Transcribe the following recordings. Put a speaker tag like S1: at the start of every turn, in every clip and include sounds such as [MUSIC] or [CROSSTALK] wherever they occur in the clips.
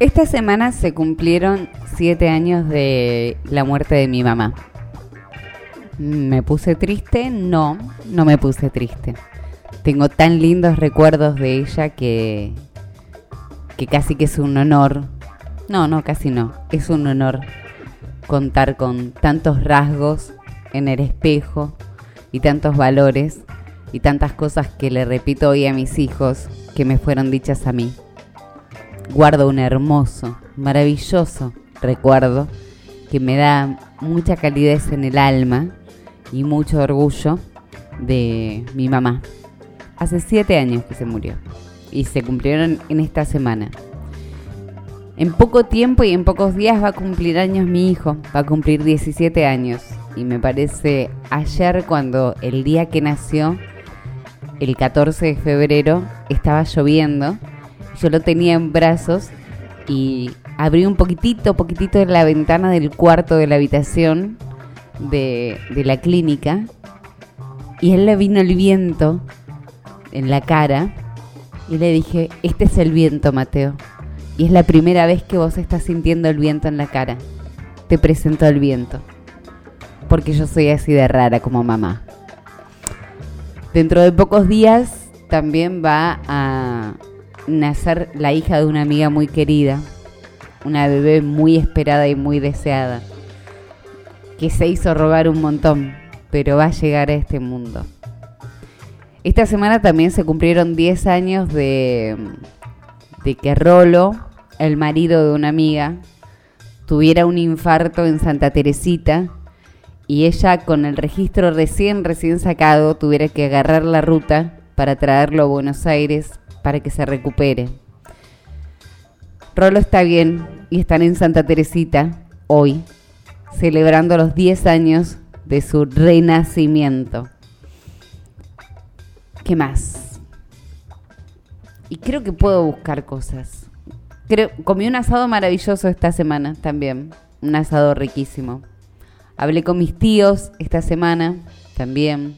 S1: Esta semana se cumplieron siete años de la muerte de mi mamá. ¿Me puse triste? No, no me puse triste. Tengo tan lindos recuerdos de ella que, que casi que es un honor. No, no, casi no. Es un honor contar con tantos rasgos en el espejo y tantos valores y tantas cosas que le repito hoy a mis hijos que me fueron dichas a mí guardo un hermoso, maravilloso recuerdo que me da mucha calidez en el alma y mucho orgullo de mi mamá. Hace siete años que se murió y se cumplieron en esta semana. En poco tiempo y en pocos días va a cumplir años mi hijo, va a cumplir 17 años. Y me parece ayer cuando el día que nació, el 14 de febrero, estaba lloviendo yo lo tenía en brazos y abrí un poquitito, poquitito de la ventana del cuarto de la habitación de, la clínica y él le vino el viento en la cara y le dije, este es el viento, Mateo. Y es la primera vez que vos estás sintiendo el viento en la cara. Te presento el viento. Porque yo soy así de rara como mamá. Dentro de pocos días también va a, nacer la hija de una amiga muy querida, una bebé muy esperada y muy deseada, que se hizo robar un montón, pero va a llegar a este mundo. Esta semana también se cumplieron 10 años de, de que Rolo, el marido de una amiga, tuviera un infarto en Santa Teresita y ella con el registro recién recién sacado tuviera que agarrar la ruta para traerlo a Buenos Aires para que se recupere. Rolo está bien y están en Santa Teresita hoy, celebrando los 10 años de su renacimiento. ¿Qué más? Y creo que puedo buscar cosas. Creo, comí un asado maravilloso esta semana también, un asado riquísimo. Hablé con mis tíos esta semana también.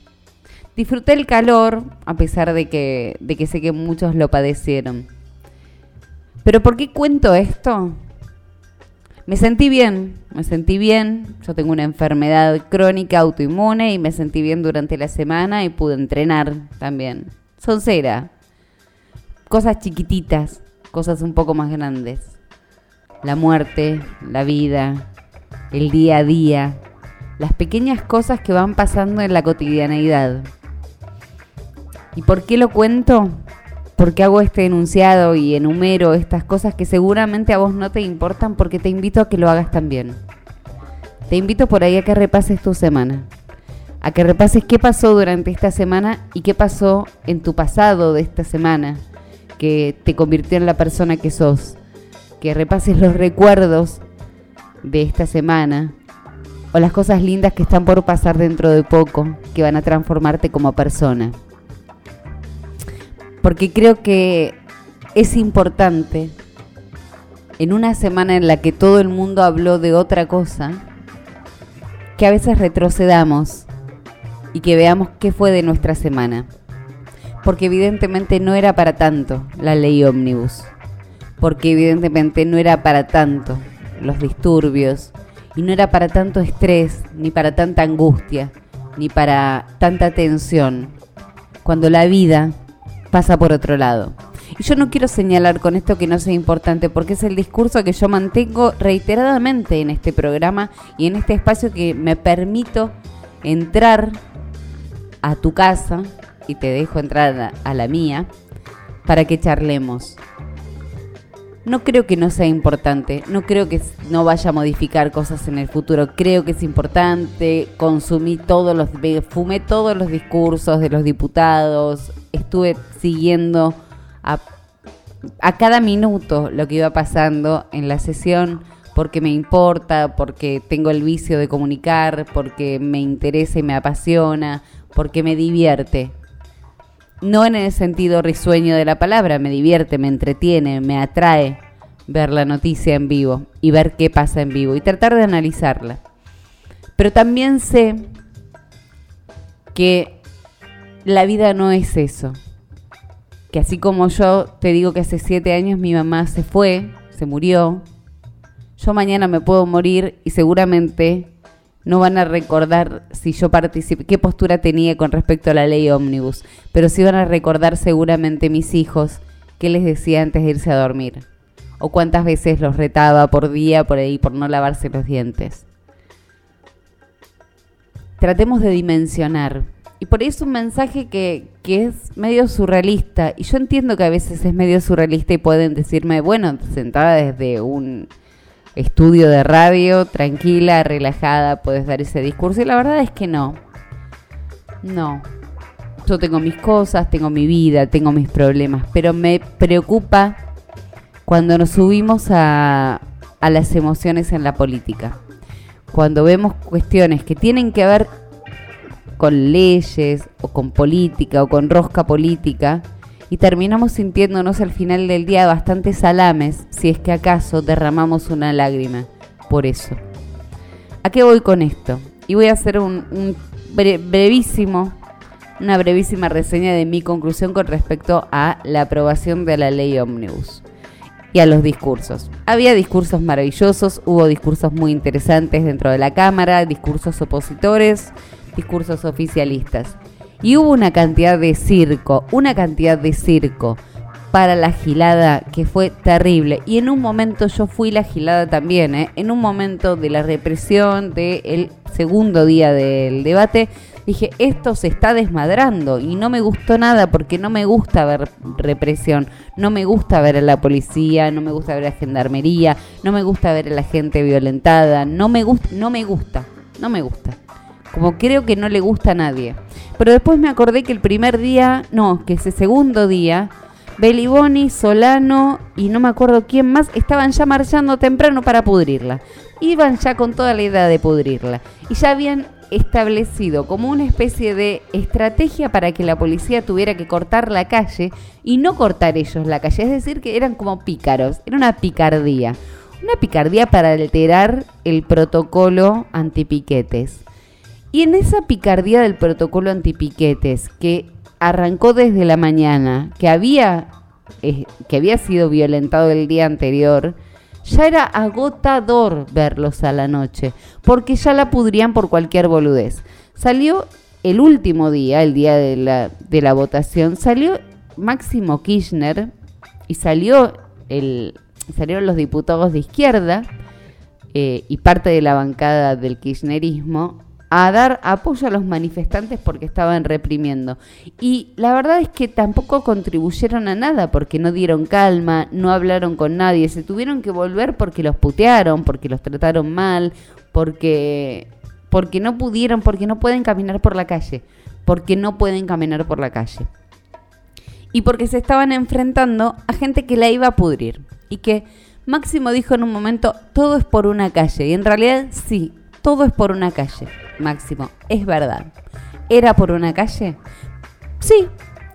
S1: Disfruté el calor, a pesar de que, de que sé que muchos lo padecieron. Pero ¿por qué cuento esto? Me sentí bien, me sentí bien. Yo tengo una enfermedad crónica autoinmune y me sentí bien durante la semana y pude entrenar también. Son cera. Cosas chiquititas, cosas un poco más grandes. La muerte, la vida, el día a día, las pequeñas cosas que van pasando en la cotidianeidad. ¿Y por qué lo cuento? Porque hago este enunciado y enumero estas cosas que seguramente a vos no te importan porque te invito a que lo hagas también. Te invito por ahí a que repases tu semana, a que repases qué pasó durante esta semana y qué pasó en tu pasado de esta semana que te convirtió en la persona que sos, que repases los recuerdos de esta semana o las cosas lindas que están por pasar dentro de poco, que van a transformarte como persona porque creo que es importante en una semana en la que todo el mundo habló de otra cosa, que a veces retrocedamos y que veamos qué fue de nuestra semana. Porque evidentemente no era para tanto la ley ómnibus. Porque evidentemente no era para tanto los disturbios. Y no era para tanto estrés, ni para tanta angustia, ni para tanta tensión. Cuando la vida pasa por otro lado. Y yo no quiero señalar con esto que no sea importante, porque es el discurso que yo mantengo reiteradamente en este programa y en este espacio que me permito entrar a tu casa y te dejo entrar a la mía para que charlemos. No creo que no sea importante, no creo que no vaya a modificar cosas en el futuro, creo que es importante, consumí todos los, fumé todos los discursos de los diputados, estuve siguiendo a, a cada minuto lo que iba pasando en la sesión porque me importa, porque tengo el vicio de comunicar, porque me interesa y me apasiona, porque me divierte. No en el sentido risueño de la palabra, me divierte, me entretiene, me atrae ver la noticia en vivo y ver qué pasa en vivo y tratar de analizarla. Pero también sé que la vida no es eso. Que así como yo te digo que hace siete años mi mamá se fue, se murió, yo mañana me puedo morir y seguramente no van a recordar si yo participé, qué postura tenía con respecto a la ley ómnibus, pero sí van a recordar seguramente mis hijos qué les decía antes de irse a dormir, o cuántas veces los retaba por día por ahí por no lavarse los dientes. Tratemos de dimensionar. Y por eso un mensaje que, que es medio surrealista, y yo entiendo que a veces es medio surrealista y pueden decirme, bueno, sentada desde un estudio de radio, tranquila, relajada, puedes dar ese discurso. Y la verdad es que no. No. Yo tengo mis cosas, tengo mi vida, tengo mis problemas, pero me preocupa cuando nos subimos a, a las emociones en la política. Cuando vemos cuestiones que tienen que ver con leyes o con política o con rosca política, y terminamos sintiéndonos al final del día bastante salames si es que acaso derramamos una lágrima por eso. ¿A qué voy con esto? Y voy a hacer un, brevísimo, una brevísima reseña de mi conclusión con respecto a la aprobación de la ley Omnibus y a los discursos. Había discursos maravillosos, hubo discursos muy interesantes dentro de la Cámara, discursos opositores, discursos oficialistas. Y hubo una cantidad de circo, una cantidad de circo para la gilada que fue terrible. Y en un momento yo fui la gilada también, ¿eh? en un momento de la represión del segundo día del debate, dije, esto se está desmadrando y no me gustó nada porque no me gusta ver represión, no me gusta ver a la policía, no me gusta ver a la gendarmería, no me gusta ver a la gente violentada, no me gusta, no me gusta, no me gusta como creo que no le gusta a nadie. Pero después me acordé que el primer día, no, que ese segundo día, Beliboni, Solano y no me acuerdo quién más estaban ya marchando temprano para pudrirla. Iban ya con toda la idea de pudrirla. Y ya habían establecido como una especie de estrategia para que la policía tuviera que cortar la calle y no cortar ellos la calle. Es decir, que eran como pícaros. Era una picardía. Una picardía para alterar el protocolo antipiquetes. Y en esa picardía del protocolo antipiquetes que arrancó desde la mañana, que había, eh, que había sido violentado el día anterior, ya era agotador verlos a la noche, porque ya la pudrían por cualquier boludez. Salió el último día, el día de la, de la votación, salió Máximo Kirchner y salió el, salieron los diputados de izquierda eh, y parte de la bancada del kirchnerismo a dar apoyo a los manifestantes porque estaban reprimiendo. Y la verdad es que tampoco contribuyeron a nada porque no dieron calma, no hablaron con nadie, se tuvieron que volver porque los putearon, porque los trataron mal, porque porque no pudieron, porque no pueden caminar por la calle, porque no pueden caminar por la calle. Y porque se estaban enfrentando a gente que la iba a pudrir y que Máximo dijo en un momento, todo es por una calle. Y en realidad sí, todo es por una calle. Máximo, es verdad. ¿Era por una calle? Sí,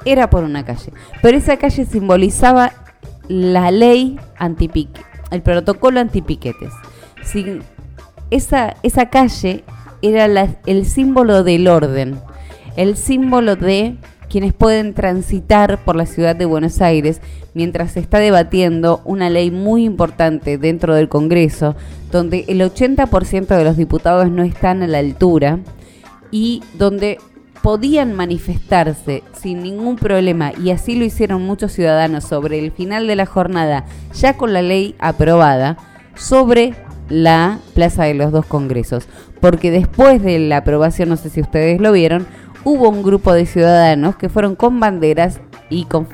S1: era por una calle. Pero esa calle simbolizaba la ley antipique, el protocolo antipiquetes. Sin, esa, esa calle era el símbolo del orden, el símbolo de quienes pueden transitar por la ciudad de Buenos Aires mientras se está debatiendo una ley muy importante dentro del Congreso, donde el 80% de los diputados no están a la altura y donde podían manifestarse sin ningún problema, y así lo hicieron muchos ciudadanos sobre el final de la jornada, ya con la ley aprobada, sobre la Plaza de los Dos Congresos. Porque después de la aprobación, no sé si ustedes lo vieron, hubo un grupo de ciudadanos que fueron con banderas y con,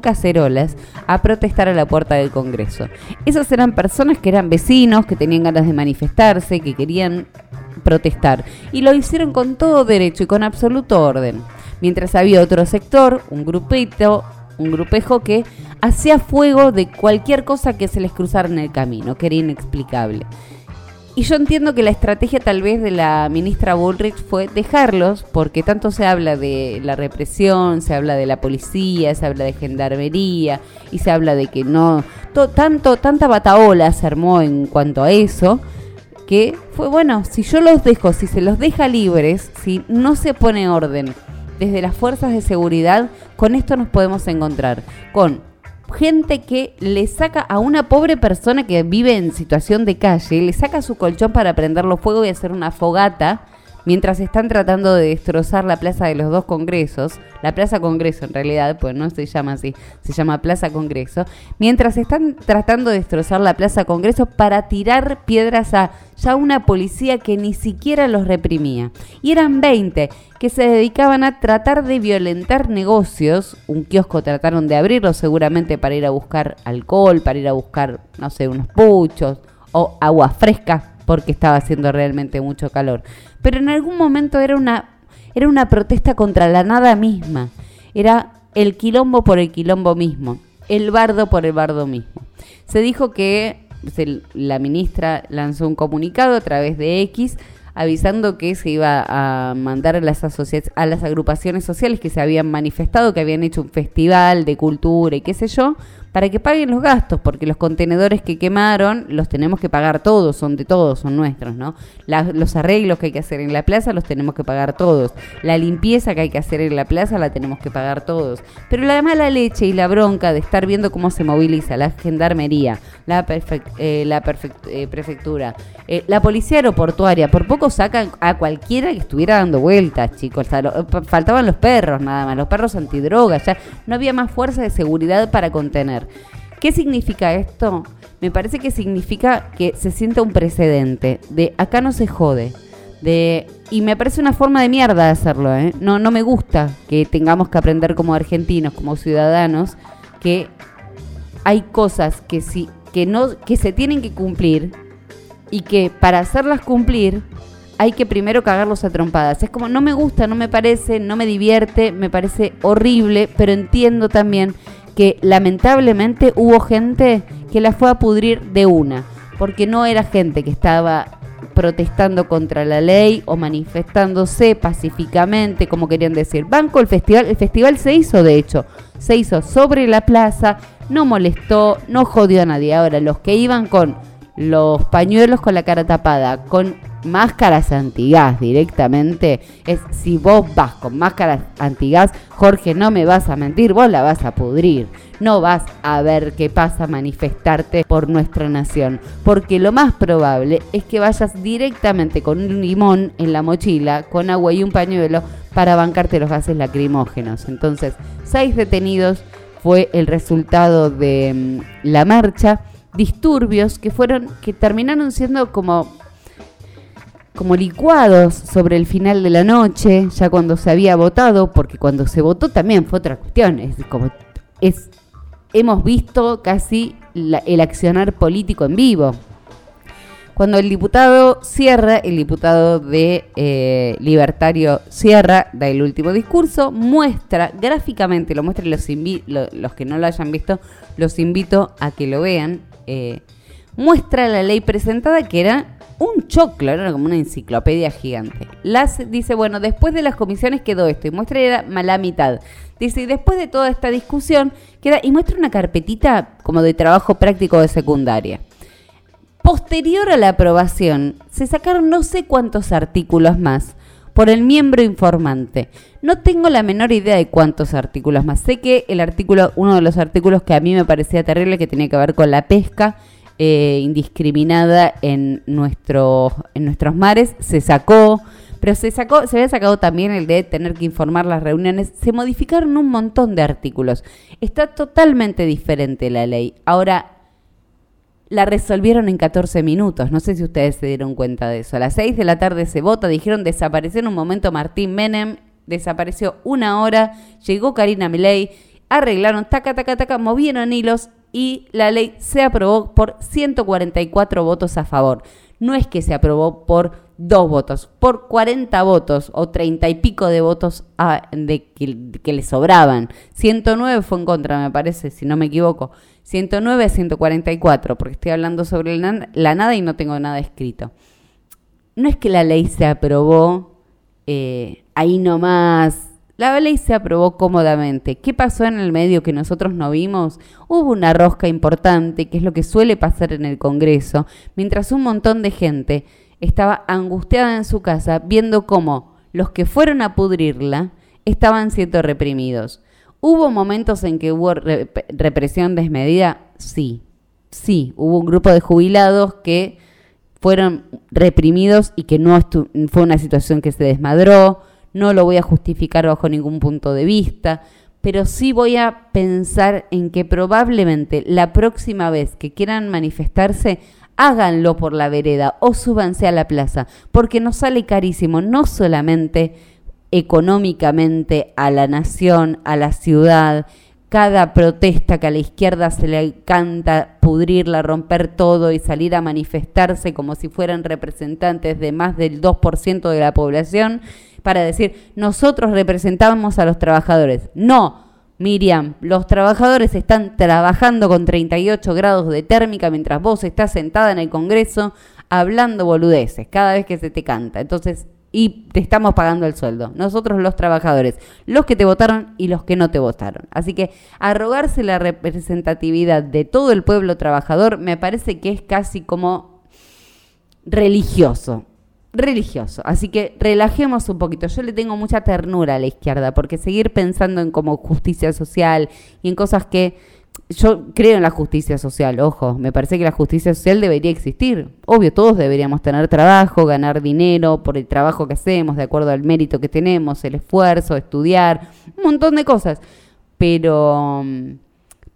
S1: cacerolas a protestar a la puerta del Congreso. Esas eran personas que eran vecinos, que tenían ganas de manifestarse, que querían protestar. Y lo hicieron con todo derecho y con absoluto orden. Mientras había otro sector, un grupito, un grupejo que hacía fuego de cualquier cosa que se les cruzara en el camino, que era inexplicable. Y yo entiendo que la estrategia tal vez de la ministra Bullrich fue dejarlos, porque tanto se habla de la represión, se habla de la policía, se habla de gendarmería y se habla de que no, tanto, tanta bataola se armó en cuanto a eso, que fue bueno, si yo los dejo, si se los deja libres, si no se pone orden desde las fuerzas de seguridad, con esto nos podemos encontrar, con gente que le saca a una pobre persona que vive en situación de calle, le saca su colchón para prenderlo fuego y hacer una fogata mientras están tratando de destrozar la Plaza de los Dos Congresos, la Plaza Congreso en realidad, pues no se llama así, se llama Plaza Congreso, mientras están tratando de destrozar la Plaza Congreso para tirar piedras a ya una policía que ni siquiera los reprimía. Y eran 20 que se dedicaban a tratar de violentar negocios, un kiosco trataron de abrirlo seguramente para ir a buscar alcohol, para ir a buscar, no sé, unos puchos o agua fresca porque estaba haciendo realmente mucho calor. Pero en algún momento era una, era una protesta contra la nada misma. Era el quilombo por el quilombo mismo, el bardo por el bardo mismo. Se dijo que la ministra lanzó un comunicado a través de X avisando que se iba a mandar a las, a las agrupaciones sociales que se habían manifestado, que habían hecho un festival de cultura y qué sé yo, para que paguen los gastos, porque los contenedores que quemaron los tenemos que pagar todos, son de todos, son nuestros, ¿no? los arreglos que hay que hacer en la plaza los tenemos que pagar todos. La limpieza que hay que hacer en la plaza la tenemos que pagar todos. Pero la mala leche y la bronca de estar viendo cómo se moviliza la gendarmería, la, eh, la eh, prefectura, eh, la policía aeroportuaria, por poco sacan a cualquiera que estuviera dando vueltas, chicos. faltaban los perros nada más, los perros antidrogas, ya no había más fuerza de seguridad para contener. ¿Qué significa esto? Me parece que significa que se sienta un precedente de acá no se jode. De, y me parece una forma de mierda de hacerlo. ¿eh? No, no me gusta que tengamos que aprender como argentinos, como ciudadanos, que hay cosas que, sí, que, no, que se tienen que cumplir y que para hacerlas cumplir hay que primero cagarlos a trompadas. Es como, no me gusta, no me parece, no me divierte, me parece horrible, pero entiendo también que lamentablemente hubo gente que la fue a pudrir de una, porque no era gente que estaba protestando contra la ley o manifestándose pacíficamente, como querían decir. Banco el festival, el festival se hizo de hecho, se hizo sobre la plaza, no molestó, no jodió a nadie. Ahora, los que iban con los pañuelos con la cara tapada, con máscaras antigas directamente, es si vos vas con máscaras antigas, Jorge, no me vas a mentir, vos la vas a pudrir. No vas a ver qué pasa manifestarte por nuestra nación, porque lo más probable es que vayas directamente con un limón en la mochila, con agua y un pañuelo para bancarte los gases lacrimógenos. Entonces, seis detenidos fue el resultado de mm, la marcha disturbios que fueron que terminaron siendo como como licuados sobre el final de la noche, ya cuando se había votado, porque cuando se votó también fue otra cuestión, es como es hemos visto casi el accionar político en vivo. Cuando el diputado cierra, el diputado de eh, Libertario cierra, da el último discurso, muestra gráficamente, lo muestra los, los que no lo hayan visto, los invito a que lo vean. Eh, muestra la ley presentada que era un choclo, era como una enciclopedia gigante. Las dice, bueno, después de las comisiones quedó esto y muestra la mitad. Dice, y después de toda esta discusión queda y muestra una carpetita como de trabajo práctico de secundaria. Posterior a la aprobación, se sacaron no sé cuántos artículos más por el miembro informante. No tengo la menor idea de cuántos artículos más. Sé que el artículo, uno de los artículos que a mí me parecía terrible, que tenía que ver con la pesca, eh, indiscriminada en, nuestro, en nuestros mares, se sacó, pero se sacó, se había sacado también el de tener que informar las reuniones, se modificaron un montón de artículos. Está totalmente diferente la ley. Ahora, la resolvieron en 14 minutos. No sé si ustedes se dieron cuenta de eso. A las 6 de la tarde se vota, dijeron desapareció en un momento Martín Menem, desapareció una hora, llegó Karina Milei, arreglaron, taca, taca, taca, movieron hilos y la ley se aprobó por 144 votos a favor. no es que se aprobó por dos votos, por 40 votos o 30 y pico de votos de que, le sobraban. 109 fue en contra, me parece, si no me equivoco. 109 a 144, porque estoy hablando sobre la, nada y no tengo nada escrito. No es que la ley se aprobó eh, ahí nomás la ley se aprobó cómodamente. ¿Qué pasó en el medio que nosotros no vimos? Hubo una rosca importante, que es lo que suele pasar en el Congreso, mientras un montón de gente estaba angustiada en su casa viendo cómo los que fueron a pudrirla estaban siendo reprimidos. ¿Hubo momentos en que hubo represión desmedida? Sí, sí, hubo un grupo de jubilados que fueron reprimidos y que no fue una situación que se desmadró no lo voy a justificar bajo ningún punto de vista, pero sí voy a pensar en que probablemente la próxima vez que quieran manifestarse, háganlo por la vereda o súbanse a la plaza, porque nos sale carísimo, no solamente económicamente a la nación, a la ciudad, cada protesta que a la izquierda se le encanta pudrirla, romper todo y salir a manifestarse como si fueran representantes de más del 2% de la población, para decir, nosotros representábamos a los trabajadores. No, Miriam, los trabajadores están trabajando con 38 grados de térmica mientras vos estás sentada en el Congreso hablando boludeces cada vez que se te canta. Entonces, y te estamos pagando el sueldo. Nosotros los trabajadores, los que te votaron y los que no te votaron. Así que arrogarse la representatividad de todo el pueblo trabajador me parece que es casi como religioso religioso. Así que relajemos un poquito. Yo le tengo mucha ternura a la izquierda, porque seguir pensando en como justicia social y en cosas que yo creo en la justicia social, ojo, me parece que la justicia social debería existir. Obvio, todos deberíamos tener trabajo, ganar dinero por el trabajo que hacemos, de acuerdo al mérito que tenemos, el esfuerzo, estudiar, un montón de cosas. Pero,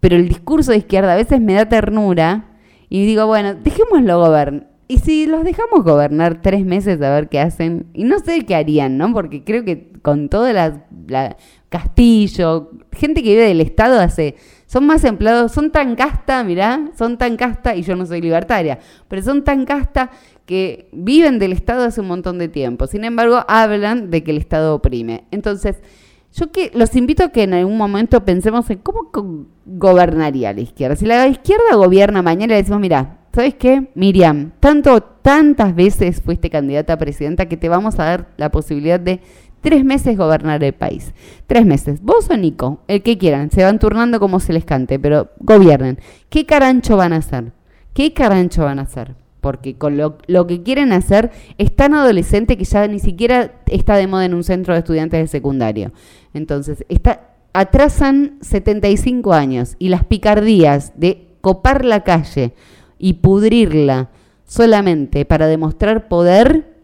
S1: pero el discurso de izquierda a veces me da ternura y digo, bueno, dejémoslo gobernar y si los dejamos gobernar tres meses a ver qué hacen, y no sé qué harían, ¿no? Porque creo que con todas las la Castillo, gente que vive del Estado hace, son más empleados, son tan casta, mirá, son tan casta, y yo no soy libertaria, pero son tan casta que viven del Estado hace un montón de tiempo. Sin embargo, hablan de que el Estado oprime. Entonces, yo que los invito a que en algún momento pensemos en cómo gobernaría la izquierda. Si la izquierda gobierna mañana, le decimos, mira, ¿sabes qué? Miriam, tanto, tantas veces fuiste candidata a presidenta que te vamos a dar la posibilidad de tres meses gobernar el país. Tres meses. Vos o Nico, el que quieran, se van turnando como se les cante, pero gobiernen. ¿Qué carancho van a hacer? ¿Qué carancho van a hacer? Porque con lo, que quieren hacer es tan adolescente que ya ni siquiera está de moda en un centro de estudiantes de secundario. Entonces, está, atrasan 75 años y las picardías de copar la calle, y pudrirla solamente para demostrar poder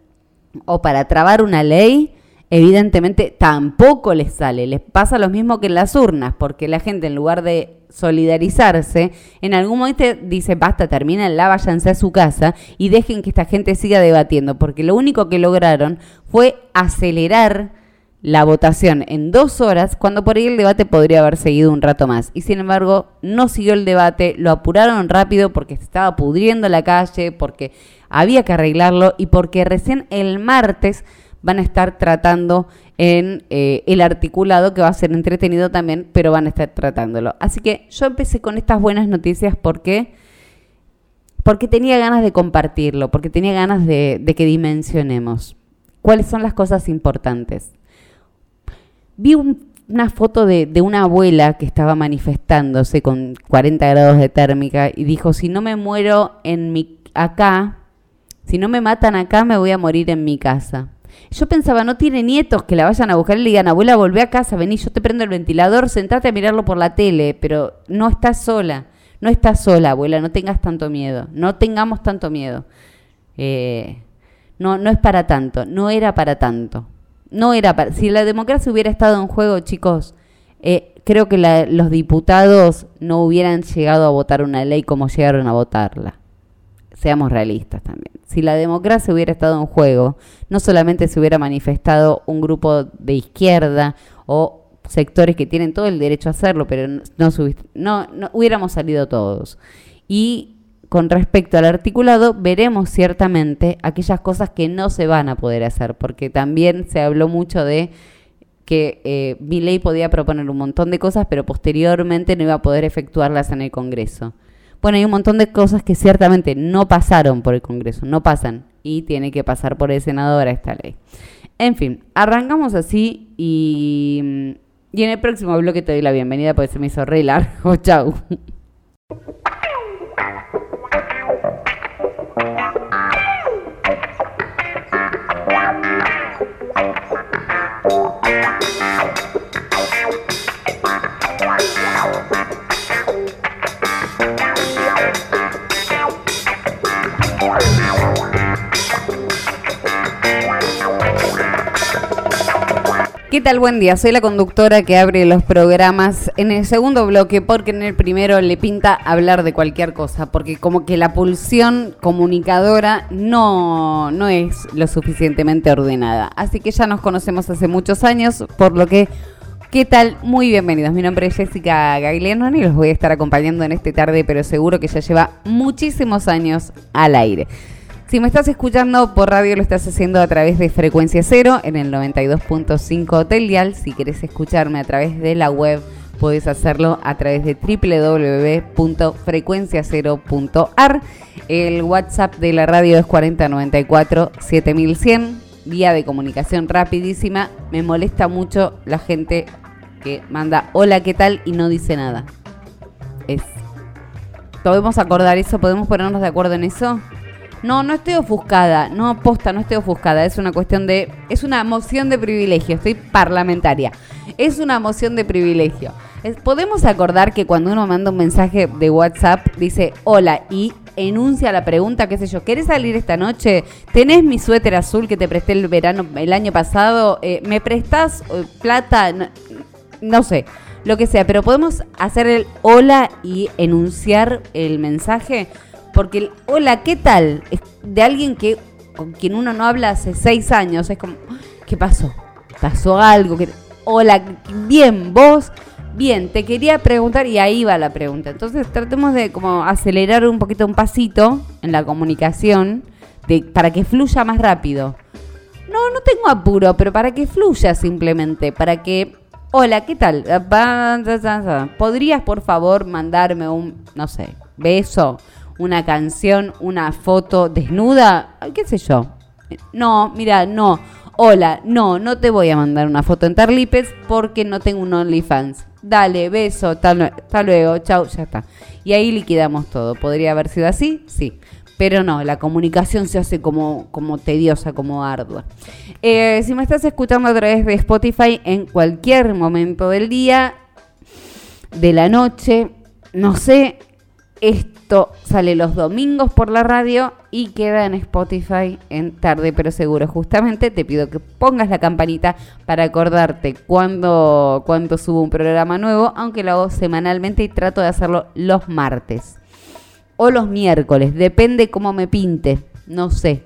S1: o para trabar una ley, evidentemente tampoco les sale. Les pasa lo mismo que en las urnas, porque la gente en lugar de solidarizarse, en algún momento dice, basta, la váyanse a su casa y dejen que esta gente siga debatiendo, porque lo único que lograron fue acelerar la votación en dos horas, cuando por ahí el debate podría haber seguido un rato más. Y sin embargo, no siguió el debate, lo apuraron rápido porque se estaba pudriendo la calle, porque había que arreglarlo y porque recién el martes van a estar tratando en eh, el articulado, que va a ser entretenido también, pero van a estar tratándolo. Así que yo empecé con estas buenas noticias porque, porque tenía ganas de compartirlo, porque tenía ganas de, de que dimensionemos cuáles son las cosas importantes vi una foto de, una abuela que estaba manifestándose con 40 grados de térmica y dijo, si no me muero en mi, acá, si no me matan acá, me voy a morir en mi casa. Yo pensaba, no tiene nietos que la vayan a buscar y le digan, abuela, volvé a casa, vení, yo te prendo el ventilador, sentate a mirarlo por la tele, pero no estás sola, no estás sola, abuela, no tengas tanto miedo, no tengamos tanto miedo. Eh, no, no es para tanto, no era para tanto no era si la democracia hubiera estado en juego, chicos, eh, creo que los diputados no hubieran llegado a votar una ley como llegaron a votarla. Seamos realistas también. Si la democracia hubiera estado en juego, no solamente se hubiera manifestado un grupo de izquierda o sectores que tienen todo el derecho a hacerlo, pero no, no, no hubiéramos salido todos. Y con respecto al articulado, veremos ciertamente aquellas cosas que no se van a poder hacer, porque también se habló mucho de que eh, mi ley podía proponer un montón de cosas, pero posteriormente no iba a poder efectuarlas en el Congreso. Bueno, hay un montón de cosas que ciertamente no pasaron por el Congreso, no pasan, y tiene que pasar por el Senado ahora esta ley. En fin, arrancamos así y, y en el próximo bloque te doy la bienvenida porque se me hizo re largo. [LAUGHS] Chau. Thank you. Tal? Buen día. Soy la conductora que abre los programas en el segundo bloque porque en el primero le pinta hablar de cualquier cosa, porque como que la pulsión comunicadora no, no es lo suficientemente ordenada. Así que ya nos conocemos hace muchos años, por lo que, ¿qué tal? Muy bienvenidos. Mi nombre es Jessica Gagliano y los voy a estar acompañando en este tarde, pero seguro que ya lleva muchísimos años al aire. Si me estás escuchando por radio, lo estás haciendo a través de Frecuencia Cero en el 92.5 Telial. Si querés escucharme a través de la web, puedes hacerlo a través de www.frecuenciacero.ar. El WhatsApp de la radio es 4094 7100. Vía de comunicación rapidísima. Me molesta mucho la gente que manda hola, ¿qué tal? y no dice nada. Es. ¿Podemos acordar eso? ¿Podemos ponernos de acuerdo en eso? No, no estoy ofuscada. No, aposta, no estoy ofuscada. Es una cuestión de. Es una moción de privilegio. Estoy parlamentaria. Es una moción de privilegio. Podemos acordar que cuando uno manda un mensaje de WhatsApp, dice hola y enuncia la pregunta, qué sé yo, ¿querés salir esta noche? ¿Tenés mi suéter azul que te presté el verano, el año pasado? Eh, ¿Me prestás eh, plata? no sé lo que sea, pero podemos hacer el hola y enunciar el mensaje. Porque hola, ¿qué tal? De alguien que con quien uno no habla hace seis años. Es como, ¿qué pasó? ¿Pasó algo? Hola, bien, vos. Bien, te quería preguntar y ahí va la pregunta. Entonces tratemos de como acelerar un poquito un pasito en la comunicación de, para que fluya más rápido. No, no tengo apuro, pero para que fluya simplemente, para que... Hola, ¿qué tal? ¿Podrías por favor mandarme un, no sé, beso? Una canción, una foto desnuda, qué sé yo. No, mira, no. Hola, no, no te voy a mandar una foto en Tarlipes porque no tengo un OnlyFans. Dale, beso, hasta luego, chau, ya está. Y ahí liquidamos todo. ¿Podría haber sido así? Sí. Pero no, la comunicación se hace como, como tediosa, como ardua. Eh, si me estás escuchando a través de Spotify en cualquier momento del día, de la noche, no sé, sale los domingos por la radio y queda en Spotify en tarde pero seguro. Justamente te pido que pongas la campanita para acordarte cuando, subo un programa nuevo, aunque lo hago semanalmente y trato de hacerlo los martes o los miércoles, depende cómo me pinte, no sé.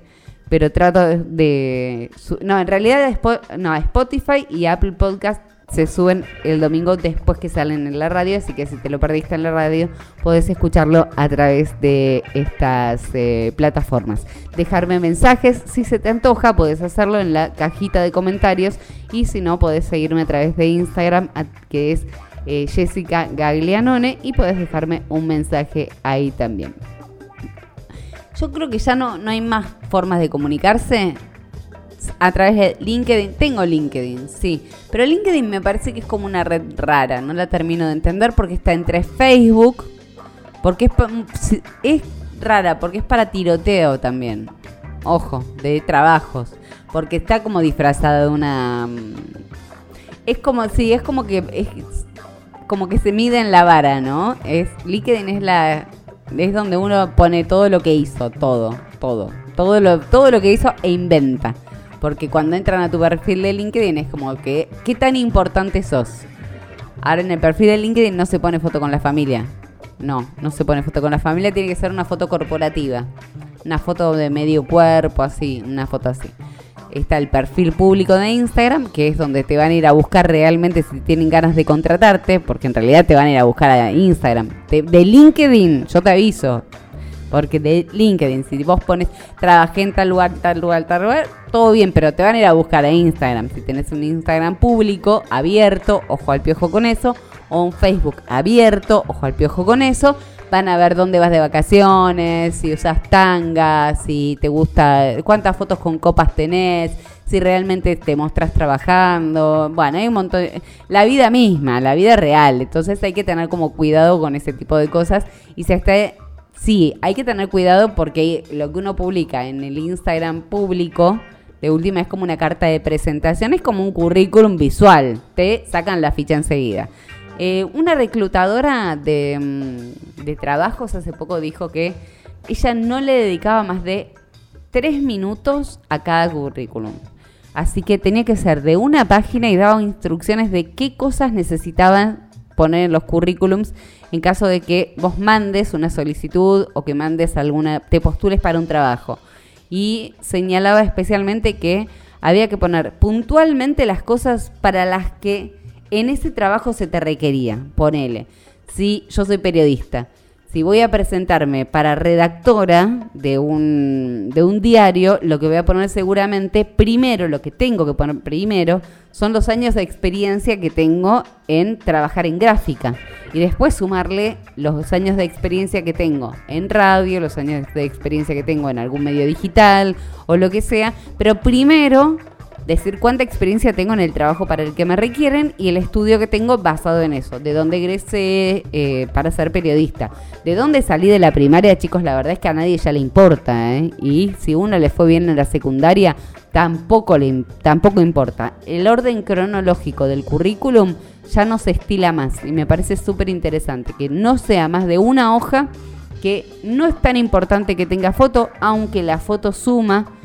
S1: Pero trato de... no, en realidad no, Spotify y Apple Podcast se suben el domingo después que salen en la radio, así que si te lo perdiste en la radio, podés escucharlo a través de estas eh, plataformas. Dejarme mensajes, si se te antoja, podés hacerlo en la cajita de comentarios y si no, podés seguirme a través de Instagram, que es eh, Jessica Gaglianone, y podés dejarme un mensaje ahí también. Yo creo que ya no, no hay más formas de comunicarse a través de LinkedIn. Tengo LinkedIn, sí. Pero LinkedIn me parece que es como una red rara. No la termino de entender porque está entre Facebook. Porque es, es rara, porque es para tiroteo también. Ojo, de trabajos. Porque está como disfrazada de una. Mm, es como, sí, es como que. Es como que se mide en la vara, ¿no? Es, LinkedIn es la. Es donde uno pone todo lo que hizo, todo, todo. Todo lo, todo lo que hizo e inventa. Porque cuando entran a tu perfil de LinkedIn es como que, ¿qué tan importante sos? Ahora en el perfil de LinkedIn no se pone foto con la familia. No, no se pone foto con la familia, tiene que ser una foto corporativa. Una foto de medio cuerpo, así, una foto así. Está el perfil público de Instagram, que es donde te van a ir a buscar realmente si tienen ganas de contratarte, porque en realidad te van a ir a buscar a Instagram. de LinkedIn, yo te aviso, Porque de LinkedIn, si vos pones trabajé en tal lugar, tal lugar, tal lugar, todo bien, pero te van a ir a buscar a Instagram. Si tenés un Instagram público, abierto, ojo al piojo con eso, o un Facebook abierto, ojo al piojo con eso, van a ver dónde vas de vacaciones, si usas tangas, si te gusta, cuántas fotos con copas tenés, si realmente te mostras trabajando. Bueno, hay un montón. la vida misma, la vida real. Entonces hay que tener como cuidado con ese tipo de cosas. Y si está. Sí, hay que tener cuidado porque lo que uno publica en el Instagram público, de última es como una carta de presentación, es como un currículum visual. Te sacan la ficha enseguida. Eh, una reclutadora de, mm, trabajos hace poco dijo que ella no le dedicaba más de tres minutos a cada currículum. Así que tenía que ser de una página y daba instrucciones de qué cosas necesitaban poner en los currículums en caso de que vos mandes una solicitud o que mandes alguna, te postules para un trabajo. Y señalaba especialmente que había que poner puntualmente las cosas para las que en ese trabajo se te requería. Ponele, si yo soy periodista si voy a presentarme para redactora de un, de un diario, lo que voy a poner seguramente, primero, lo que tengo que poner primero, son los años de experiencia que tengo en trabajar en gráfica. Y después sumarle los años de experiencia que tengo en radio, los años de experiencia que tengo en algún medio digital o lo que sea. Pero primero decir cuánta experiencia tengo en el trabajo para el que me requieren y el estudio que tengo basado en eso, de dónde egresé eh, para ser periodista, de dónde salí de la primaria, chicos, la verdad es que a nadie ya le importa, ¿eh? y si uno le fue bien en la secundaria, tampoco, le, tampoco importa. El orden cronológico del currículum ya no se estila más y me parece súper interesante, que no sea más de una hoja, que no es tan importante que tenga foto, aunque la foto suma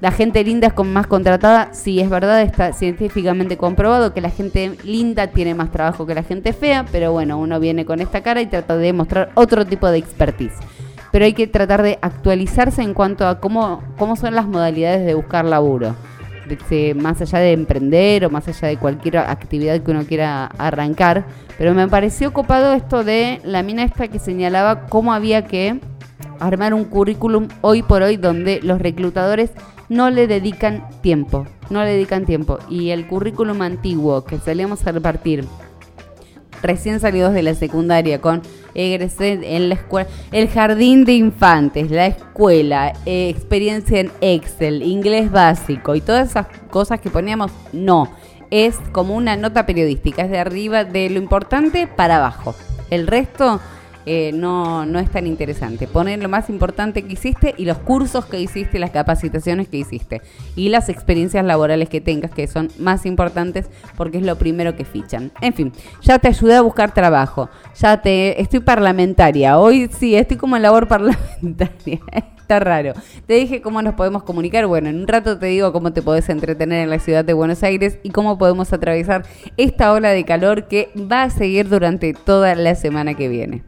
S1: la gente linda es con más contratada. Sí, es verdad, está científicamente comprobado que la gente linda tiene más trabajo que la gente fea, pero bueno, uno viene con esta cara y trata de mostrar otro tipo de expertise. Pero hay que tratar de actualizarse en cuanto a cómo, cómo son las modalidades de buscar laburo. más allá de emprender o más allá de cualquier actividad que uno quiera arrancar. Pero me pareció copado esto de la mina esta que señalaba cómo había que armar un currículum hoy por hoy donde los reclutadores no le dedican tiempo, no le dedican tiempo. Y el currículum antiguo que solíamos repartir recién salidos de la secundaria con egresé en la escuela, el jardín de infantes, la escuela, eh, experiencia en Excel, inglés básico y todas esas cosas que poníamos, no, es como una nota periodística, es de arriba de lo importante para abajo. El resto eh, no, no es tan interesante. Poner lo más importante que hiciste y los cursos que hiciste, las capacitaciones que hiciste y las experiencias laborales que tengas, que son más importantes porque es lo primero que fichan. En fin, ya te ayudé a buscar trabajo, ya te estoy parlamentaria. Hoy sí, estoy como en labor [LAUGHS] parlamentaria. Está raro. Te dije cómo nos podemos comunicar. Bueno, en un rato te digo cómo te podés entretener en la ciudad de Buenos Aires y cómo podemos atravesar esta ola de calor que va a seguir durante toda la semana que viene.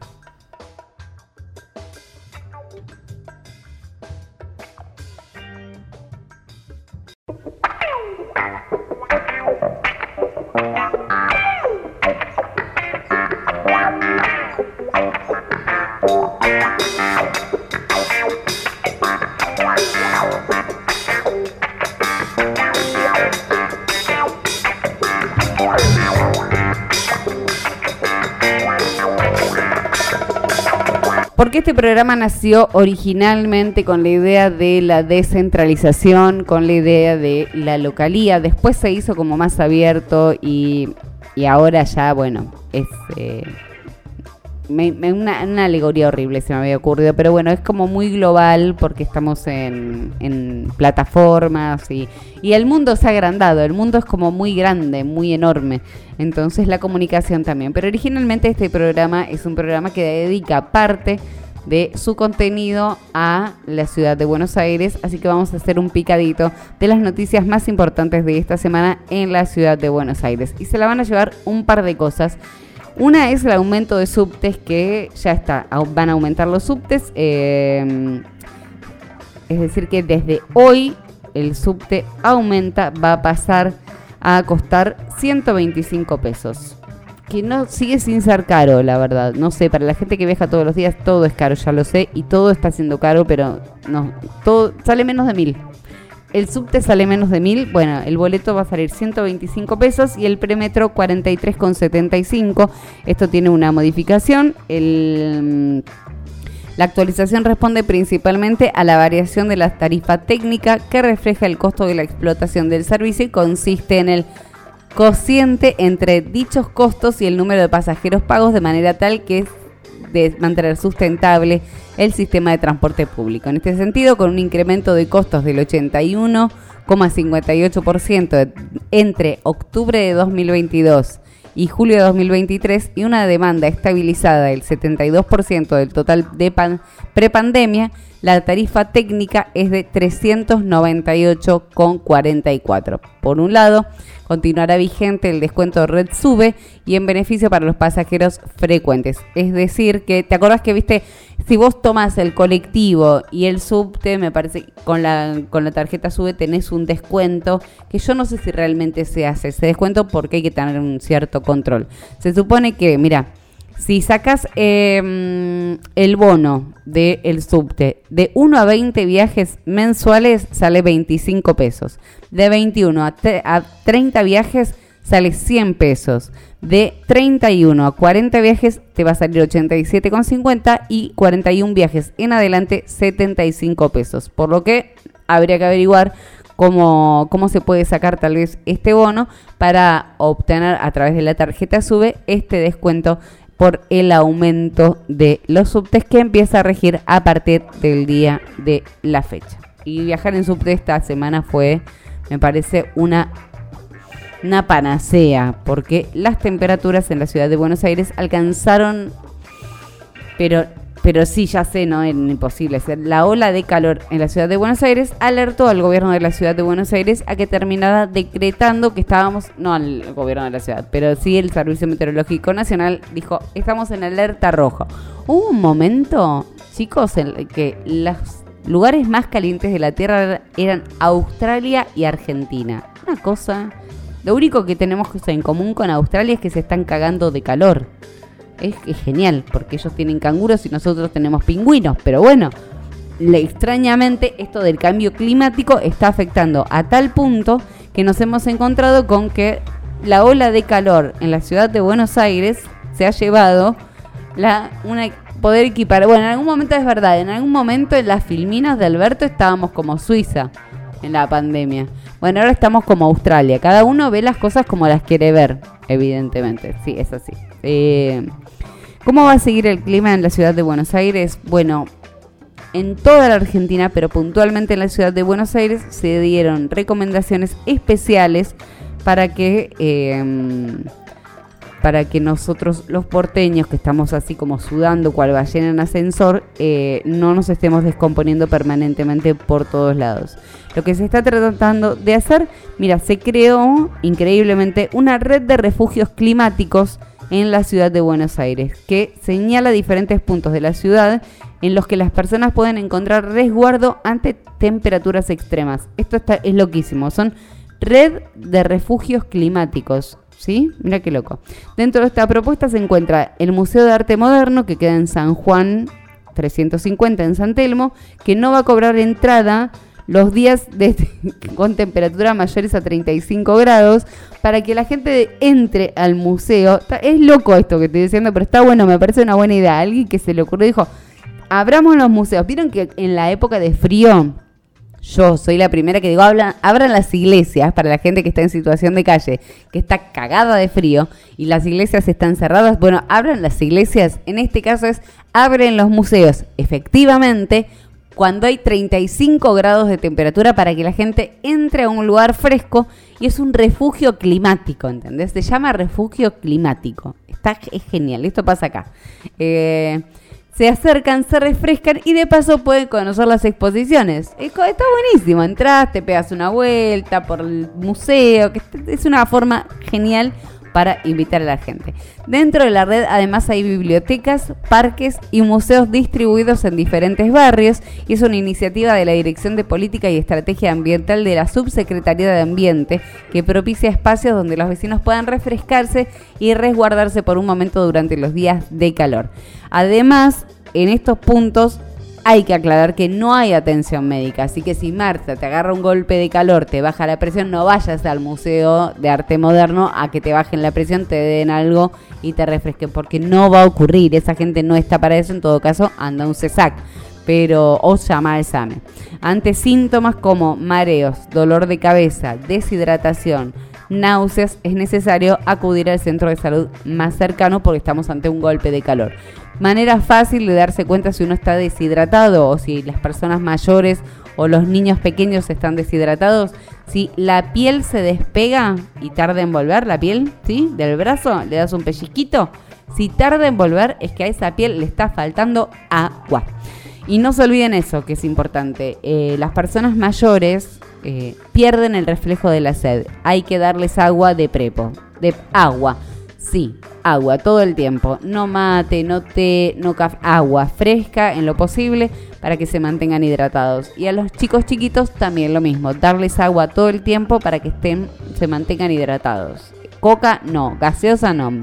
S1: Programa nació originalmente con la idea de la descentralización, con la idea de la localía, después se hizo como más abierto y, ahora ya, bueno, es eh, una, alegoría horrible se me había ocurrido, pero bueno, es como muy global porque estamos en, en plataformas y, y el mundo se ha agrandado, el mundo es como muy grande, muy enorme, entonces la comunicación también. Pero originalmente este programa es un programa que dedica parte de su contenido a la ciudad de Buenos Aires, así que vamos a hacer un picadito de las noticias más importantes de esta semana en la ciudad de Buenos Aires. Y se la van a llevar un par de cosas. Una es el aumento de subtes que ya está, van a aumentar los subtes. Eh, es decir, que desde hoy el subte aumenta, va a pasar a costar 125 pesos. Que no sigue sin ser caro, la verdad. No sé, para la gente que viaja todos los días todo es caro, ya lo sé, y todo está siendo caro, pero no, todo sale menos de mil. El subte sale menos de mil, bueno, el boleto va a salir 125 pesos y el premetro 43,75. Esto tiene una modificación. El, la actualización responde principalmente a la variación de la tarifa técnica que refleja el costo de la explotación del servicio y consiste en el cociente entre dichos costos y el número de pasajeros pagos de manera tal que es de mantener sustentable el sistema de transporte público. En este sentido, con un incremento de costos del 81,58% entre octubre de 2022 y julio de 2023 y una demanda estabilizada del 72% del total de prepandemia, la tarifa técnica es de 398,44. Por un lado, continuará vigente el descuento Red Sube y en beneficio para los pasajeros frecuentes. Es decir, que te acordás que viste, si vos tomas el colectivo y el subte, me parece con la con la tarjeta Sube tenés un descuento que yo no sé si realmente se hace ese descuento porque hay que tener un cierto control. Se supone que, mira, si sacas em, el bono del subte de 1 a 20 viajes mensuales sale 25 pesos. De 21 a, a 30 viajes sale 100 pesos. De 31 a 40 viajes te va a salir 87,50 y 41 viajes en adelante 75 pesos. Por lo que habría que averiguar cómo, cómo se puede sacar tal vez este bono para obtener a través de la tarjeta SUBE este descuento por el aumento de los subtes que empieza a regir a partir del día de la fecha. Y viajar en subte esta semana fue, me parece, una, una panacea, porque las temperaturas en la ciudad de Buenos Aires alcanzaron, pero pero sí, ya sé, no es imposible. La ola de calor en la ciudad de Buenos Aires alertó al gobierno de la ciudad de Buenos Aires a que terminara decretando que estábamos, no al gobierno de la ciudad, pero sí el Servicio Meteorológico Nacional dijo, estamos en alerta roja. Hubo un momento, chicos, en que los lugares más calientes de la Tierra eran Australia y Argentina. Una cosa, lo único que tenemos en común con Australia es que se están cagando de calor es, genial, porque ellos tienen canguros y nosotros tenemos pingüinos, pero bueno, extrañamente esto del cambio climático está afectando a tal punto que nos hemos encontrado con que la ola de calor en la ciudad de Buenos Aires se ha llevado la una poder equipar. Bueno, en algún momento es verdad, en algún momento en las filminas de Alberto estábamos como Suiza en la pandemia. Bueno, ahora estamos como Australia. Cada uno ve las cosas como las quiere ver, evidentemente. Sí, es así. Eh, ¿Cómo va a seguir el clima en la ciudad de Buenos Aires? Bueno, en toda la Argentina, pero puntualmente en la ciudad de Buenos Aires, se dieron recomendaciones especiales para que, em, para que nosotros los porteños, que estamos así como sudando cual ballena en ascensor, eh, no nos estemos descomponiendo permanentemente por todos lados. Lo que se está tratando de hacer, mira, se creó increíblemente una red de refugios climáticos en la ciudad de Buenos Aires, que señala diferentes puntos de la ciudad en los que las personas pueden encontrar resguardo ante temperaturas extremas. Esto está, es loquísimo, son red de refugios climáticos. ¿Sí? Mira qué loco. Dentro de esta propuesta se encuentra el Museo de Arte Moderno, que queda en San Juan 350 en San Telmo, que no va a cobrar entrada los días de, [LAUGHS] con temperatura mayores a 35 grados para que la gente entre al museo. Es loco esto que estoy diciendo, pero está bueno, me parece una buena idea. Alguien que se le ocurrió dijo, abramos los museos. Vieron que en la época de frío, yo soy la primera que digo, abran, las iglesias para la gente que está en situación de calle, que está cagada de frío y las iglesias están cerradas. Bueno, abran las iglesias. En este caso es, abren los museos. Efectivamente, cuando hay 35 grados de temperatura para que la gente entre a un lugar fresco y es un refugio climático, ¿entendés? Se llama refugio climático. Está, es genial, esto pasa acá. Eh, se acercan, se refrescan y de paso pueden conocer las exposiciones. Está buenísimo, entras, te pegas una vuelta por el museo, que es una forma genial para invitar a la gente. Dentro de la red además hay bibliotecas, parques y museos distribuidos en diferentes barrios y es una iniciativa de la Dirección de Política y Estrategia Ambiental de la Subsecretaría de Ambiente que propicia espacios donde los vecinos puedan refrescarse y resguardarse por un momento durante los días de calor. Además, en estos puntos hay que aclarar que no hay atención médica, así que si Marta te agarra un golpe de calor, te baja la presión, no vayas al Museo de Arte Moderno a que te bajen la presión, te den algo y te refresquen, porque no va a ocurrir, esa gente no está para eso, en todo caso anda un CESAC, pero o llama al SAME. Ante síntomas como mareos, dolor de cabeza, deshidratación, náuseas, es necesario acudir al centro de salud más cercano porque estamos ante un golpe de calor. Manera fácil de darse cuenta si uno está deshidratado o si las personas mayores o los niños pequeños están deshidratados. Si la piel se despega y tarda en volver, la piel, ¿sí? Del brazo, le das un pellizquito. Si tarda en volver, es que a esa piel le está faltando agua. Y no se olviden eso, que es importante. Eh, las personas mayores eh, pierden el reflejo de la sed. Hay que darles agua de prepo, de agua. Sí, agua todo el tiempo. No mate, no té, no café. Agua fresca en lo posible para que se mantengan hidratados. Y a los chicos chiquitos también lo mismo. Darles agua todo el tiempo para que estén, se mantengan hidratados. Coca no, gaseosa no.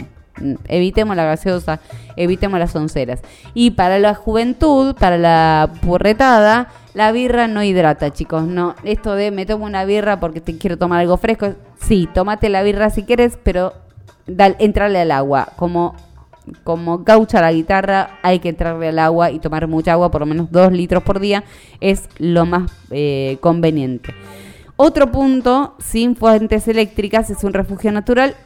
S1: Evitemos la gaseosa, evitemos las onceras. Y para la juventud, para la porretada, la birra no hidrata, chicos. No, esto de me tomo una birra porque te quiero tomar algo fresco. Sí, tómate la birra si quieres, pero entrarle al agua. Como, como gaucha la guitarra, hay que entrarle al agua y tomar mucha agua, por lo menos dos litros por día, es lo más eh, conveniente. Otro punto, sin fuentes eléctricas, es un refugio natural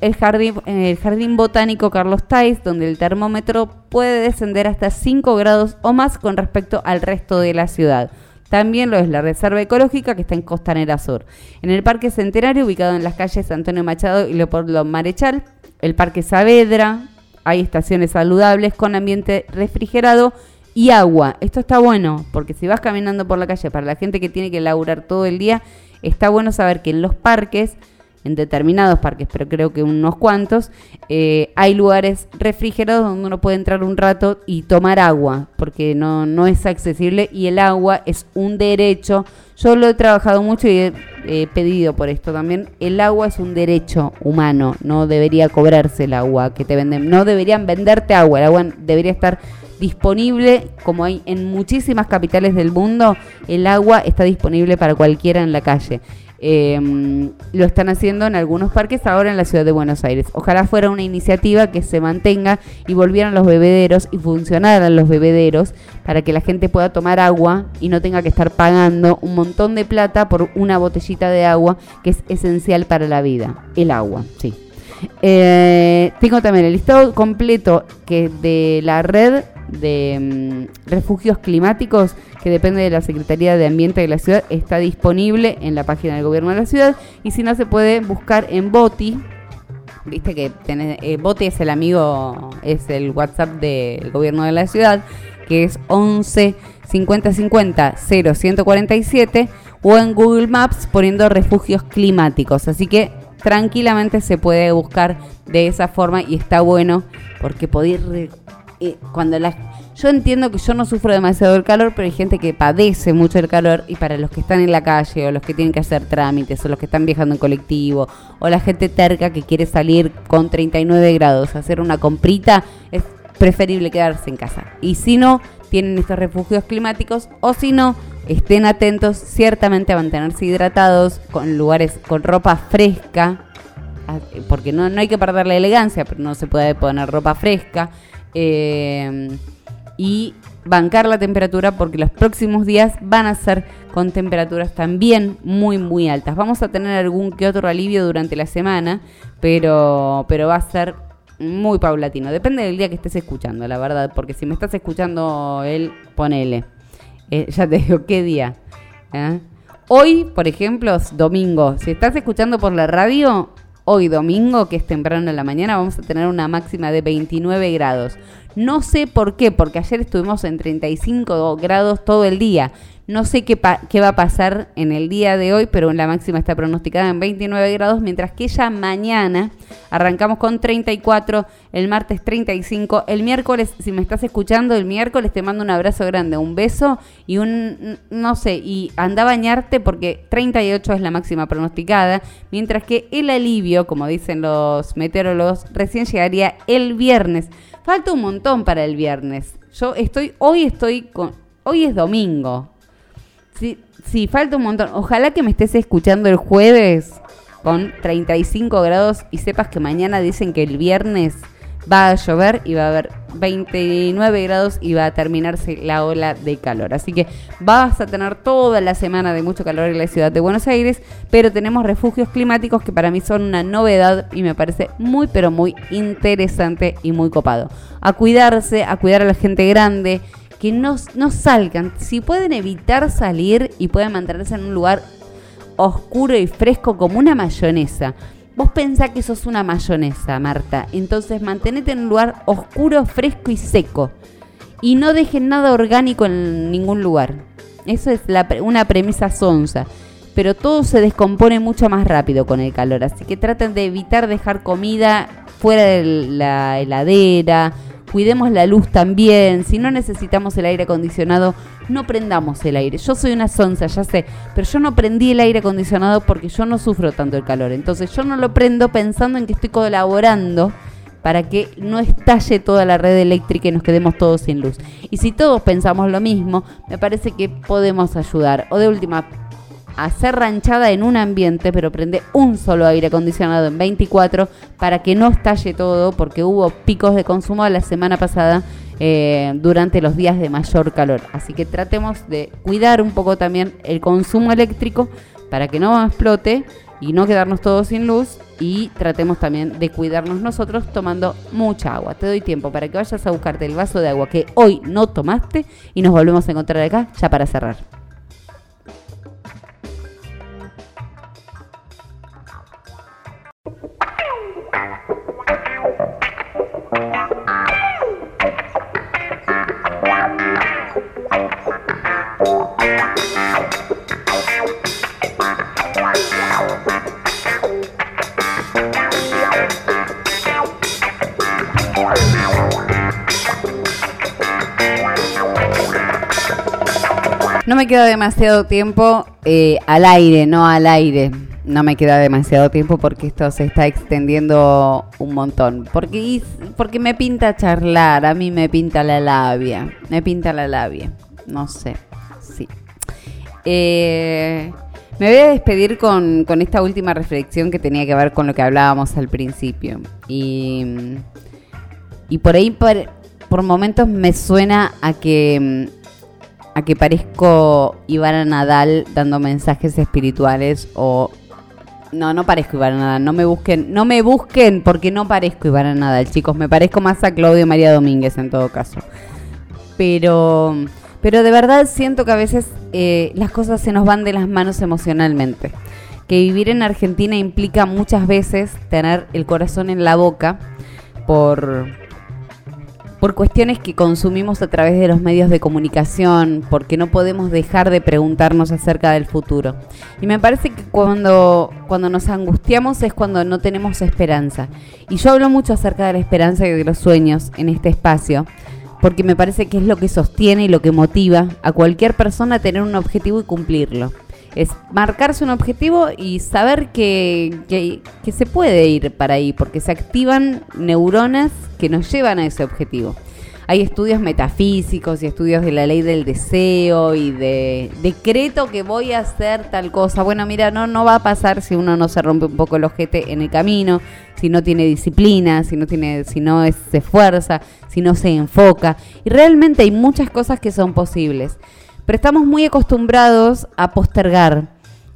S1: el jardín, el jardín botánico Carlos Tais, donde el termómetro puede descender hasta 5 grados o más con respecto al resto de la ciudad. También lo es la Reserva Ecológica que está en Costanera Sur. En el Parque Centenario, ubicado en las calles Antonio Machado y Leopoldo Marechal, el Parque Saavedra, hay estaciones saludables con ambiente refrigerado y agua. Esto está bueno, porque si vas caminando por la calle, para la gente que tiene que laburar todo el día, está bueno saber que en los parques en determinados parques, pero creo que unos cuantos, eh, hay lugares refrigerados donde uno puede entrar un rato y tomar agua, porque no, no es accesible y el agua es un derecho. Yo lo he trabajado mucho y he pedido por esto también. El agua es un derecho humano, no debería cobrarse el agua que te venden, no deberían venderte agua, el agua debería estar disponible, como hay en muchísimas capitales del mundo, el agua está disponible para cualquiera en la calle. Em, lo están haciendo en algunos parques ahora en la ciudad de Buenos Aires. Ojalá fuera una iniciativa que se mantenga y volvieran los bebederos y funcionaran los bebederos para que la gente pueda tomar agua y no tenga que estar pagando un montón de plata por una botellita de agua que es esencial para la vida. El agua, sí. Eh, tengo también el listado completo que de la red de mm, refugios climáticos que depende de la Secretaría de Ambiente de la ciudad está disponible en la página del gobierno de la ciudad y si no se puede buscar en Boti. Viste que tenés, eh, Boti es el amigo, es el WhatsApp del gobierno de la ciudad, que es 11 50 50 0 147 o en Google Maps poniendo refugios climáticos. Así que tranquilamente se puede buscar de esa forma y está bueno porque poder cuando la, yo entiendo que yo no sufro demasiado el calor, pero hay gente que padece mucho el calor y para los que están en la calle o los que tienen que hacer trámites o los que están viajando en colectivo o la gente terca que quiere salir con 39 grados a hacer una comprita, es preferible quedarse en casa. Y si no, tienen estos refugios climáticos o si no, estén atentos ciertamente a mantenerse hidratados con lugares con ropa fresca, ah, porque no, no hay que perder la elegancia, pero no se puede poner ropa fresca. Eh, y bancar la temperatura porque los próximos días van a ser con temperaturas también muy muy altas. Vamos a tener algún que otro alivio durante la semana, pero, pero va a ser muy paulatino. Depende del día que estés escuchando, la verdad, porque si me estás escuchando él, ponele. Eh, ya te digo, ¿qué día? ¿Eh? Hoy, por ejemplo, domingo. Si estás escuchando por la radio, Hoy domingo, que es temprano en la mañana, vamos a tener una máxima de 29 grados. No sé por qué, porque ayer estuvimos en 35 grados todo el día. No sé qué, va a pasar en el día de hoy, pero la máxima está pronosticada en 29 grados, mientras que ya mañana Arrancamos con 34, el martes 35, el miércoles, si me estás escuchando, el miércoles te mando un abrazo grande, un beso y un, no sé, y anda a bañarte porque 38 es la máxima pronosticada, mientras que el alivio, como dicen los meteorólogos, recién llegaría el viernes. Falta un montón para el viernes. Yo estoy, hoy estoy con, hoy es domingo. Sí, sí, falta un montón. Ojalá que me estés escuchando el jueves con 35 grados y sepas que mañana dicen que el viernes va a llover y va a haber 29 grados y va a terminarse la ola de calor. Así que vas a tener toda la semana de mucho calor en la ciudad de Buenos Aires, pero tenemos refugios climáticos que para mí son una novedad y me parece muy pero muy interesante y muy copado. A cuidarse, a cuidar a la gente grande, que no, no salgan, si pueden evitar salir y pueden mantenerse en un lugar oscuro y fresco como una mayonesa. Vos pensás que sos una mayonesa, Marta. Entonces mantenete en un lugar oscuro, fresco y seco. Y no dejen nada orgánico en ningún lugar. Eso es una premisa sonza. Pero todo se descompone mucho más rápido con el calor. Así que traten de evitar dejar comida fuera de la heladera cuidemos la luz también, si no necesitamos el aire acondicionado, no prendamos el aire. Yo soy una sonza, ya sé, pero yo no prendí el aire acondicionado porque yo no sufro tanto el calor. Entonces yo no lo prendo pensando en que estoy colaborando para que no estalle toda la red eléctrica y nos quedemos todos sin luz. Y si todos pensamos lo mismo, me parece que podemos ayudar. O de última, hacer ranchada en un ambiente, pero prende un solo aire acondicionado en 24 para que no estalle todo, porque hubo picos de consumo la semana pasada eh, durante los días de mayor calor. Así que tratemos de cuidar un poco también el consumo eléctrico para que no explote y no quedarnos todos sin luz y tratemos también de cuidarnos nosotros tomando mucha agua. Te doy tiempo para que vayas a buscarte el vaso de agua que hoy no tomaste y nos volvemos a encontrar acá ya para cerrar. No me queda demasiado tiempo eh, al aire, no al aire. No me queda demasiado tiempo porque esto se está extendiendo un montón. Porque, porque me pinta charlar, a mí me pinta la labia. Me pinta la labia. No sé, sí. Eh, me voy a despedir con, con, esta última reflexión que tenía que ver con lo que hablábamos al principio. Y, y por ahí, por, por momentos, me suena a que a que parezco Ivana Nadal dando mensajes espirituales o no, no parezco Ivana Nadal, no me busquen, no me busquen porque no parezco Ivana Nadal, chicos, me parezco más a Claudio María Domínguez en todo caso. Pero pero de verdad siento que a veces eh, las cosas se nos van de las manos emocionalmente. Que vivir en Argentina implica muchas veces tener el corazón en la boca por por cuestiones que consumimos a través de los medios de comunicación, porque no podemos dejar de preguntarnos acerca del futuro. Y me parece que cuando, cuando nos angustiamos es cuando no tenemos esperanza. Y yo hablo mucho acerca de la esperanza y de los sueños en este espacio, porque me parece que es lo que sostiene y lo que motiva a cualquier persona a tener un objetivo y cumplirlo es marcarse un objetivo y saber que, que, se puede ir para ahí, porque se activan neuronas que nos llevan a ese objetivo. Hay estudios metafísicos y estudios de la ley del deseo y de decreto que voy a hacer tal cosa. Bueno, mira, no, no va a pasar si uno no se rompe un poco el ojete en el camino, si no tiene disciplina, si no tiene, si no se esfuerza, si no se enfoca. Y realmente hay muchas cosas que son posibles. Pero estamos muy acostumbrados a postergar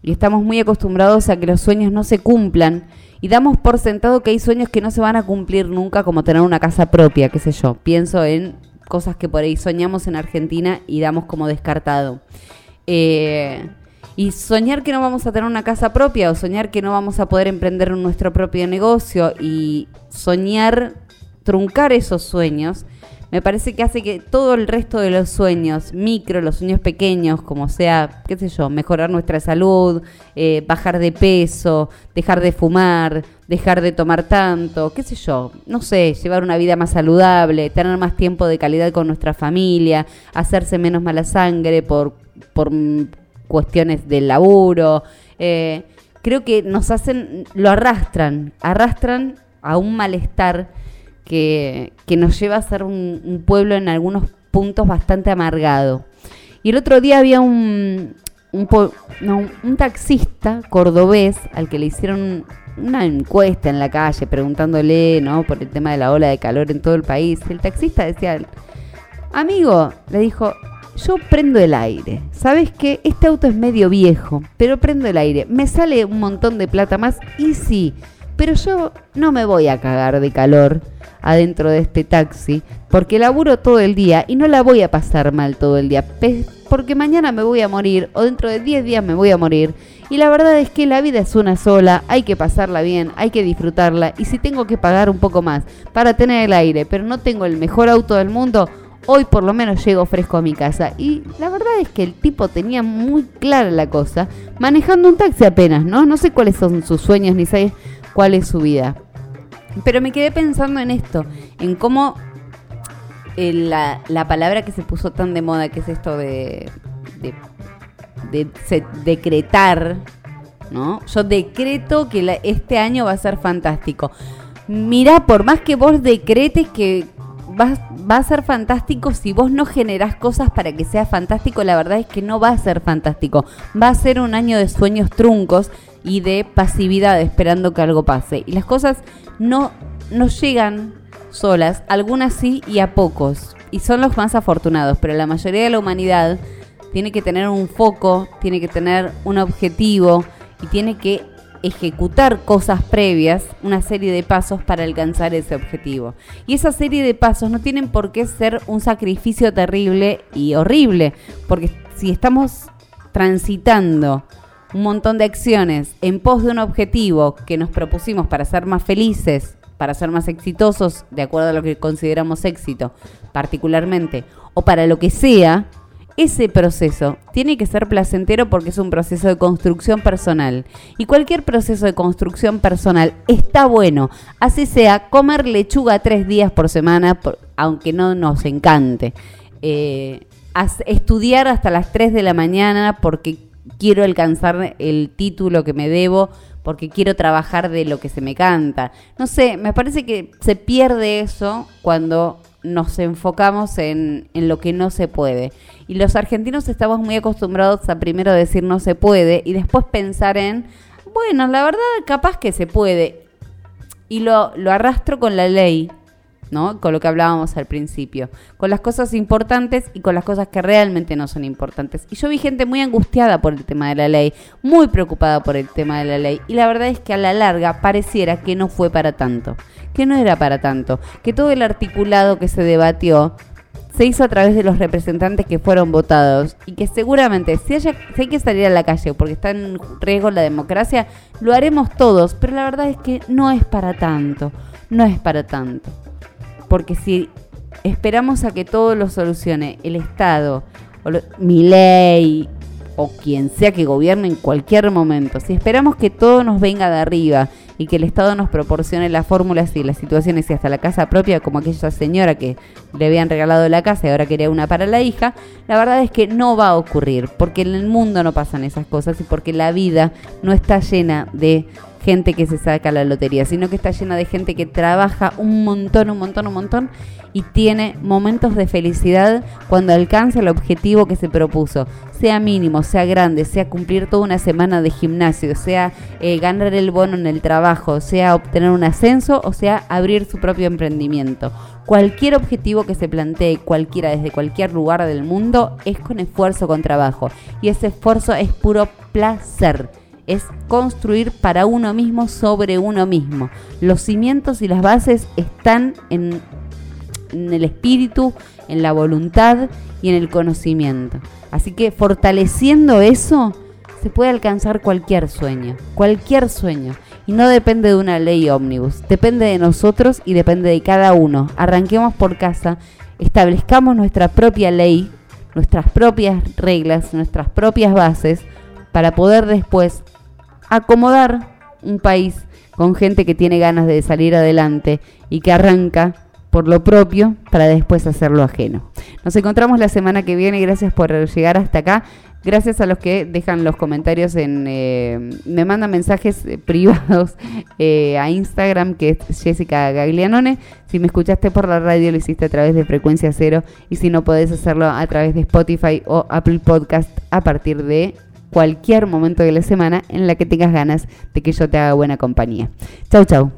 S1: y estamos muy acostumbrados a que los sueños no se cumplan y damos por sentado que hay sueños que no se van a cumplir nunca, como tener una casa propia, qué sé yo. Pienso en cosas que por ahí soñamos en Argentina y damos como descartado. Eh, y soñar que no vamos a tener una casa propia o soñar que no vamos a poder emprender nuestro propio negocio y soñar, truncar esos sueños me parece que hace que todo el resto de los sueños, micro, los sueños pequeños, como sea, qué sé yo, mejorar nuestra salud, eh, bajar de peso, dejar de fumar, dejar de tomar tanto, qué sé yo, no sé, llevar una vida más saludable, tener más tiempo de calidad con nuestra familia, hacerse menos mala sangre por, por cuestiones del laburo. Eh, creo que nos hacen, lo arrastran, arrastran a un malestar que, nos lleva a ser un, pueblo en algunos puntos bastante amargado. Y el otro día había un, taxista cordobés al que le hicieron una encuesta en la calle preguntándole ¿no? por el tema de la ola de calor en todo el país. El taxista decía, amigo, le dijo, yo prendo el aire. ¿Sabes qué? Este auto es medio viejo, pero prendo el aire. Me sale un montón de plata más y sí, pero yo no me voy a cagar de calor adentro de este taxi porque laburo todo el día y no la voy a pasar mal todo el día porque mañana me voy a morir o dentro de 10 días me voy a morir y la verdad es que la vida es una sola, hay que pasarla bien, hay que disfrutarla. Y si tengo que pagar un poco más para tener el aire, pero no tengo el mejor auto del mundo, hoy por lo menos llego fresco a mi casa. Y la verdad es que el tipo tenía muy clara la cosa, manejando un taxi apenas, ¿no? No sé cuáles son sus sueños ni sé cuál es su vida. Pero me quedé pensando en esto, en cómo eh, la, la, palabra que se puso tan de moda, que es esto de de decretar, ¿no? Yo decreto que este año va a ser fantástico. Mira, por más que vos decretes que va, va, a ser fantástico, si vos no generás cosas para que sea fantástico, la verdad es que no va a ser fantástico. Va a ser un año de sueños truncos y de pasividad esperando que algo pase. Y las cosas no, no llegan solas, algunas sí y a pocos. Y son los más afortunados, pero la mayoría de la humanidad tiene que tener un foco, tiene que tener un objetivo y tiene que ejecutar cosas previas, una serie de pasos para alcanzar ese objetivo. Y esa serie de pasos no tienen por qué ser un sacrificio terrible y horrible, porque si estamos transitando un montón de acciones en pos de un objetivo que nos propusimos para ser más felices, para ser más exitosos, de acuerdo a lo que consideramos éxito particularmente, o para lo que sea, ese proceso tiene que ser placentero porque es un proceso de construcción personal. Y cualquier proceso de construcción personal está bueno, así sea comer lechuga tres días por semana, aunque no nos encante. Eh, estudiar hasta las 3 de la mañana porque quiero alcanzar el título que me debo, porque quiero trabajar de lo que se me canta. No sé, me parece que se pierde eso cuando nos enfocamos en, en, lo que no se puede. Y los argentinos estamos muy acostumbrados a primero decir no se puede y después pensar en, bueno, la verdad capaz que se puede. Y lo, lo arrastro con la ley, Con lo que hablábamos al principio. Con las cosas importantes y con las cosas que realmente no son importantes. Y yo vi gente muy angustiada por el tema de la ley, muy preocupada por el tema de la ley. Y la verdad es que a la larga pareciera que no fue para tanto. Que no era para tanto. Que todo el articulado que se debatió se hizo a través de los representantes que fueron votados y que seguramente si hay que salir a la calle porque está en riesgo la democracia, lo haremos todos, pero la verdad es que no es para tanto, no es para tanto. Porque si esperamos a que todo lo solucione el Estado, o mi ley, o quien sea que gobierne en cualquier momento, si esperamos que todo nos venga de arriba y que el Estado nos proporcione las fórmulas y las situaciones y hasta la casa propia, como aquella señora que le habían regalado la casa y ahora quería una para la hija, la verdad es que no va a ocurrir, porque en el mundo no pasan esas cosas y porque la vida no está llena de gente que se saca la lotería, sino que está llena de gente que trabaja un montón, un montón, un montón y tiene momentos de felicidad cuando alcanza el objetivo que se propuso, sea mínimo, sea grande, sea cumplir toda una semana de gimnasio, sea eh, ganar el bono en el trabajo, sea obtener un ascenso o sea abrir su propio emprendimiento. Cualquier objetivo que se plantee cualquiera desde cualquier lugar del mundo es con esfuerzo, con trabajo y ese esfuerzo es puro placer es construir para uno mismo sobre uno mismo. Los cimientos y las bases están en el espíritu, en la voluntad y en el conocimiento. Así que fortaleciendo eso, se puede alcanzar cualquier sueño, cualquier sueño. Y no depende de una ley ómnibus, depende de nosotros y depende de cada uno. Arranquemos por casa, establezcamos nuestra propia ley, nuestras propias reglas, nuestras propias bases, para poder después acomodar un país con gente que tiene ganas de salir adelante y que arranca por lo propio para después hacerlo ajeno. Nos encontramos la semana que viene, gracias por llegar hasta acá. Gracias a los que dejan los comentarios en... Eh, me mandan mensajes eh, privados [LAUGHS] eh, a Instagram, que es Jessica Gaglianone. Si me escuchaste por la radio, lo hiciste a través de Frecuencia Cero. Y si no, podés hacerlo a través de Spotify o Apple Podcast a partir de cualquier momento de la semana en la que tengas ganas de que yo te haga buena compañía. Chau, chau.